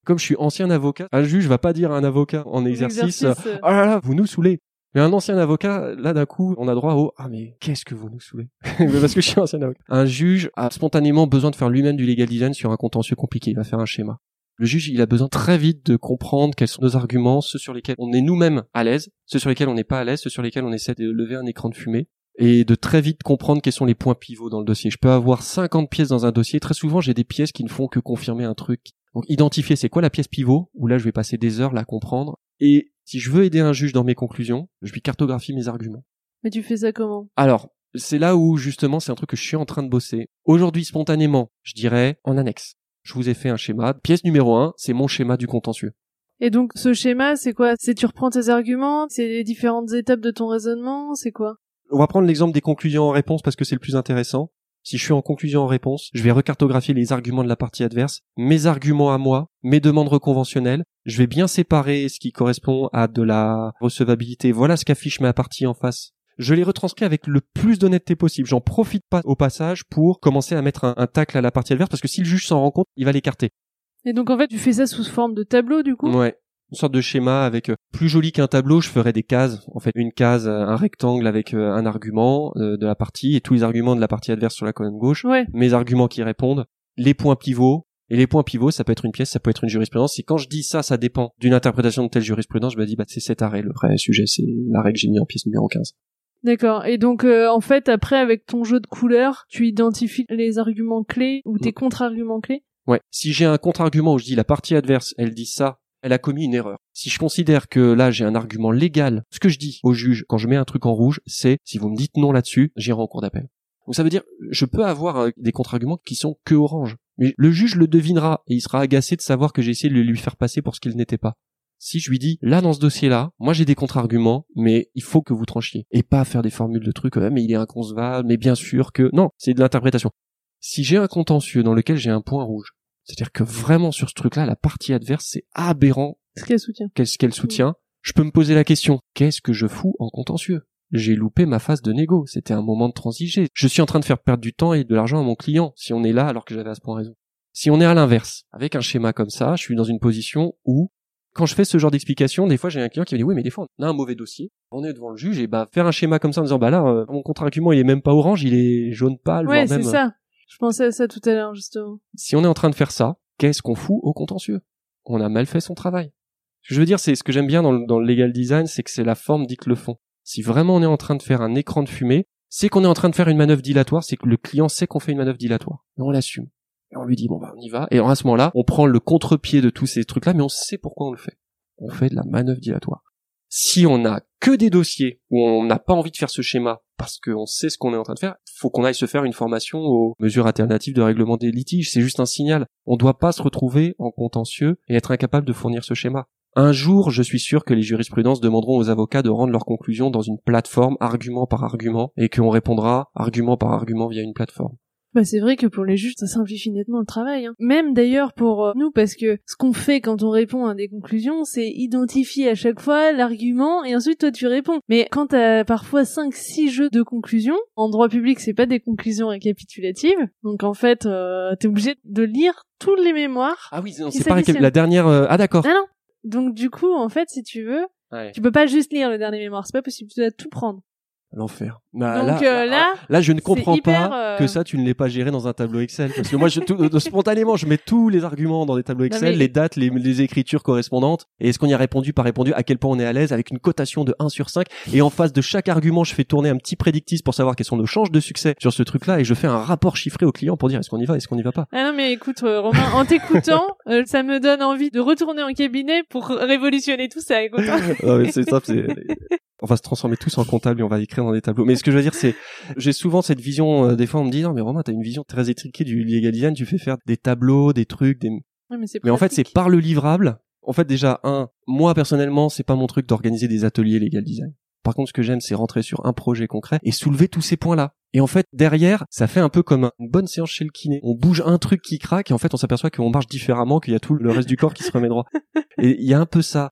comme je suis ancien avocat, un juge va pas dire à un avocat en exercice, exercice euh, oh là là, vous nous saoulez. Mais un ancien avocat, là d'un coup, on a droit au ah mais qu'est-ce que vous nous saoulez? (laughs) Parce que je suis ancien avocat. Un juge a spontanément besoin de faire lui-même du legal design sur un contentieux compliqué. Il va faire un schéma. Le juge, il a besoin très vite de comprendre quels sont nos arguments, ceux sur lesquels on est nous-mêmes à l'aise, ceux sur lesquels on n'est pas à l'aise, ceux sur lesquels on essaie de lever un écran de fumée et de très vite comprendre quels sont les points pivots dans le dossier. Je peux avoir 50 pièces dans un dossier. Très souvent, j'ai des pièces qui ne font que confirmer un truc. Donc, identifier c'est quoi la pièce pivot, où là, je vais passer des heures la comprendre. Et si je veux aider un juge dans mes conclusions, je lui cartographie mes arguments. Mais tu fais ça comment? Alors, c'est là où justement c'est un truc que je suis en train de bosser. Aujourd'hui, spontanément, je dirais en annexe. Je vous ai fait un schéma. Pièce numéro un, c'est mon schéma du contentieux. Et donc ce schéma, c'est quoi? C'est tu reprends tes arguments, c'est les différentes étapes de ton raisonnement, c'est quoi? On va prendre l'exemple des conclusions en réponse parce que c'est le plus intéressant. Si je suis en conclusion en réponse, je vais recartographier les arguments de la partie adverse, mes arguments à moi, mes demandes reconventionnelles. Je vais bien séparer ce qui correspond à de la recevabilité. Voilà ce qu'affiche ma partie en face. Je les retranscris avec le plus d'honnêteté possible. J'en profite pas au passage pour commencer à mettre un, un tacle à la partie adverse parce que si le juge s'en rend compte, il va l'écarter. Et donc en fait, tu fais ça sous forme de tableau du coup? Ouais une sorte de schéma avec euh, plus joli qu'un tableau, je ferais des cases. En fait, une case, euh, un rectangle avec euh, un argument de la partie et tous les arguments de la partie adverse sur la colonne gauche. Mes arguments qui répondent, les points pivots. Et les points pivots, ça peut être une pièce, ça peut être une jurisprudence. Et quand je dis ça, ça dépend d'une interprétation de telle jurisprudence, je me dis, bah, c'est cet arrêt, le vrai sujet, c'est l'arrêt que j'ai mis en pièce numéro 15. D'accord. Et donc, en fait, après, avec ton jeu de couleurs, tu identifies les arguments clés ou tes mm. contre-arguments clés? Ouais. Si j'ai un contre-argument où je dis la partie adverse, elle dit ça, elle a commis une erreur. Si je considère que là j'ai un argument légal, ce que je dis au juge quand je mets un truc en rouge, c'est si vous me dites non là-dessus, j'irai en cours d'appel. Donc ça veut dire, je peux avoir euh, des contre-arguments qui sont que orange. Mais le juge le devinera et il sera agacé de savoir que j'ai essayé de lui faire passer pour ce qu'il n'était pas. Si je lui dis, là dans ce dossier-là, moi j'ai des contre-arguments, mais il faut que vous tranchiez. Et pas faire des formules de trucs, mais il est inconcevable, mais bien sûr que... Non, c'est de l'interprétation. Si j'ai un contentieux dans lequel j'ai un point rouge, c'est-à-dire que vraiment sur ce truc-là, la partie adverse, c'est aberrant. Ce qu'elle soutient. Qu'est-ce qu'elle soutient Je peux me poser la question, qu'est-ce que je fous en contentieux? J'ai loupé ma phase de négo, c'était un moment de transiger. Je suis en train de faire perdre du temps et de l'argent à mon client, si on est là alors que j'avais à ce point raison. Si on est à l'inverse, avec un schéma comme ça, je suis dans une position où, quand je fais ce genre d'explication, des fois j'ai un client qui me dit oui mais des fois on a un mauvais dossier, on est devant le juge et bah faire un schéma comme ça en disant bah là euh, mon contre-argument il est même pas orange, il est jaune pâle, ouais, c'est ça. Je pensais à ça tout à l'heure, justement. Si on est en train de faire ça, qu'est-ce qu'on fout au contentieux? On a mal fait son travail. Ce que je veux dire, c'est ce que j'aime bien dans le, dans le legal design, c'est que c'est la forme dicte le fond. Si vraiment on est en train de faire un écran de fumée, c'est qu'on est en train de faire une manœuvre dilatoire, c'est que le client sait qu'on fait une manœuvre dilatoire. Et on l'assume. Et on lui dit, bon bah on y va. Et à ce moment-là, on prend le contre-pied de tous ces trucs-là, mais on sait pourquoi on le fait. On fait de la manœuvre dilatoire. Si on a que des dossiers où on n'a pas envie de faire ce schéma parce qu'on sait ce qu'on est en train de faire, faut qu'on aille se faire une formation aux mesures alternatives de règlement des litiges. C'est juste un signal. On doit pas se retrouver en contentieux et être incapable de fournir ce schéma. Un jour, je suis sûr que les jurisprudences demanderont aux avocats de rendre leurs conclusions dans une plateforme, argument par argument, et qu'on répondra argument par argument via une plateforme. Bah c'est vrai que pour les juges, ça simplifie nettement le travail. Hein. Même d'ailleurs pour euh, nous, parce que ce qu'on fait quand on répond à des conclusions, c'est identifier à chaque fois l'argument et ensuite toi tu réponds. Mais quand t'as parfois 5-6 jeux de conclusions, en droit public c'est pas des conclusions récapitulatives, donc en fait tu euh, t'es obligé de lire tous les mémoires. Ah oui, c'est pareil que la dernière... Euh, ah d'accord. Ah non, Donc du coup, en fait, si tu veux, Ouais. tu peux pas juste lire le dernier mémoire, c'est pas possible, tu dois tout prendre. L'enfer. Bah, Donc, là, euh, là, là, je ne comprends hyper, pas euh, que ça, tu ne l'aies pas géré dans un tableau Excel. Parce que moi, je, tout- euh, spontanément, je mets tous les arguments dans des tableaux Excel, mais- les dates, les, les écritures correspondantes. Et est-ce qu'on y a répondu, pas répondu, à quel point on est à l'aise, avec une cotation de 1 sur 5. Et en face de chaque argument, je fais tourner un petit prédictif pour savoir quelles sont nos chances de succès sur ce truc-là. Et je fais un rapport chiffré au client pour dire est-ce qu'on y va, est-ce qu'on y va pas? Ah non mais écoute euh, Romain, en t'écoutant, (laughs) ça me donne envie de retourner en cabinet pour révolutionner tout ça. Ah (laughs) c'est ça, c'est... (laughs) On va se transformer tous en comptable et on va écrire dans des tableaux. Mais que je veux dire, c'est, j'ai souvent cette vision, euh, des fois on me dit, non mais Romain, t'as une vision très étriquée du legal design, tu fais faire des tableaux, des trucs, des... Ouais, mais Mais en fait, c'est par le livrable. En fait, déjà, un, moi personnellement, c'est pas mon truc d'organiser des ateliers legal design. Par contre, ce que j'aime, c'est rentrer sur un projet concret et soulever tous ces points-là. Et en fait, derrière, ça fait un peu comme une bonne séance chez le kiné. On bouge un truc qui craque et en fait, on s'aperçoit qu'on marche différemment, qu'il y a tout le reste du corps qui se remet droit. (laughs) Et il y a un peu ça.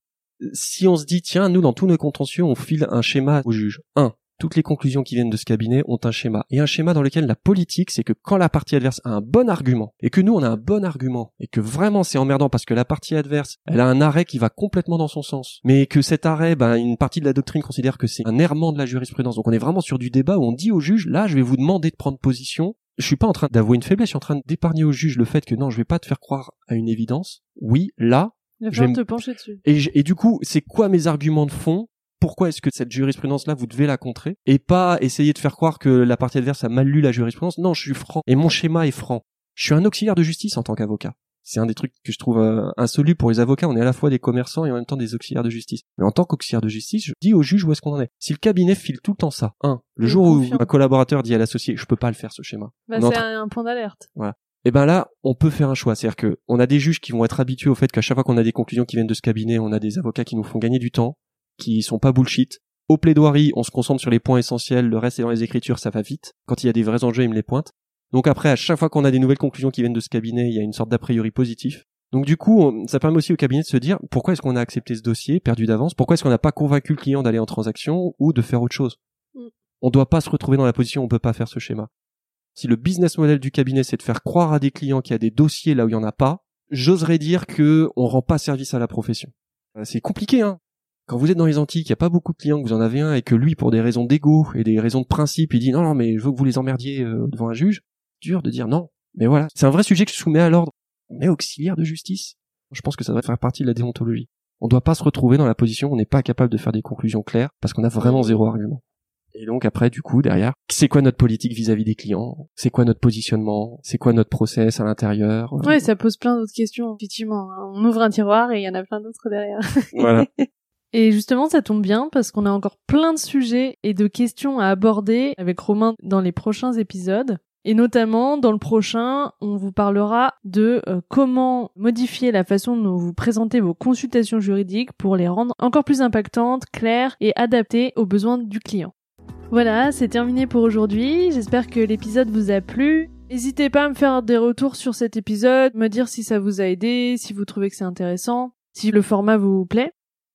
Si on se dit, tiens, nous, dans tous nos contentieux, on file un schéma au juge. Un, toutes les conclusions qui viennent de ce cabinet ont un schéma. Et un schéma dans lequel la politique, c'est que quand la partie adverse a un bon argument, et que nous, on a un bon argument, et que vraiment c'est emmerdant parce que la partie adverse, elle a un arrêt qui va complètement dans son sens, mais que cet arrêt, ben, une partie de la doctrine considère que c'est un errement de la jurisprudence. Donc on est vraiment sur du débat où on dit au juge, là, je vais vous demander de prendre position. Je suis pas en train d'avouer une faiblesse, je suis en train d'épargner au juge le fait que non, je vais pas te faire croire à une évidence. Oui, là, je vais te pencher dessus. et du coup, c'est quoi mes arguments de fond Pourquoi est-ce que cette jurisprudence-là, vous devez la contrer Et pas essayer de faire croire que la partie adverse a mal lu la jurisprudence? Non, je suis franc. Et mon schéma est franc. Je suis un auxiliaire de justice en tant qu'avocat. C'est un des trucs que je trouve euh, insoluble pour les avocats. On est à la fois des commerçants et en même temps des auxiliaires de justice. Mais en tant qu'auxiliaire de justice, je dis au juge où est-ce qu'on en est. Si le cabinet file tout le temps ça, un, le jour où un collaborateur dit à l'associé, je peux pas le faire ce schéma. Bah, c'est un point d'alerte. et ben là, on peut faire un choix. C'est-à-dire que on a des juges qui vont être habitués au fait qu'à chaque fois qu'on a des conclusions qui viennent de ce cabinet, on a des avocats qui nous font gagner du temps, qui sont pas bullshit. Au plaidoirie, on se concentre sur les points essentiels, le reste est dans les écritures, ça va vite. Quand il y a des vrais enjeux, ils me les pointent. Donc après, à chaque fois qu'on a des nouvelles conclusions qui viennent de ce cabinet, il y a une sorte d'a priori positif. Donc du coup, ça permet aussi au cabinet de se dire pourquoi est-ce qu'on a accepté ce dossier perdu d'avance, pourquoi est-ce qu'on n'a pas convaincu le client d'aller en transaction ou de faire autre chose? Mm. On doit pas se retrouver dans la position où on peut pas faire ce schéma. Si le business model du cabinet c'est de faire croire à des clients qu'il y a des dossiers là où il y en a pas, j'oserais dire que on rend pas service à la profession. Euh, C'est compliqué hein. Quand vous êtes dans les Antilles, qu'il n'y a pas beaucoup de clients, que vous en avez un et que lui, pour des raisons d'ego et des raisons de principe, il dit non, non, mais je veux que vous les emmerdiez euh, devant un juge, dur de dire non. Mais voilà, c'est un vrai sujet que je soumets à l'ordre. Est auxiliaire de justice. Je pense que ça devrait faire partie de la déontologie. On doit pas se retrouver dans la position où on n'est pas capable de faire des conclusions claires parce qu'on a vraiment zéro argument. Et donc après, du coup, derrière, c'est quoi notre politique vis-à-vis des clients? C'est quoi notre positionnement? C'est quoi notre process à l'intérieur? Ouais, ça pose plein d'autres questions, effectivement. hein. On ouvre un tiroir et il y en a plein d'autres derrière. Voilà. (laughs) Et justement, ça tombe bien parce qu'on a encore plein de sujets et de questions à aborder avec Romain dans les prochains épisodes. Et notamment, dans le prochain, on vous parlera de euh, comment modifier la façon dont vous présentez vos consultations juridiques pour les rendre encore plus impactantes, claires et adaptées aux besoins du client. Voilà, c'est terminé pour aujourd'hui. J'espère que l'épisode vous a plu. N'hésitez pas à me faire des retours sur cet épisode, me dire si ça vous a aidé, si vous trouvez que c'est intéressant, si le format vous plaît.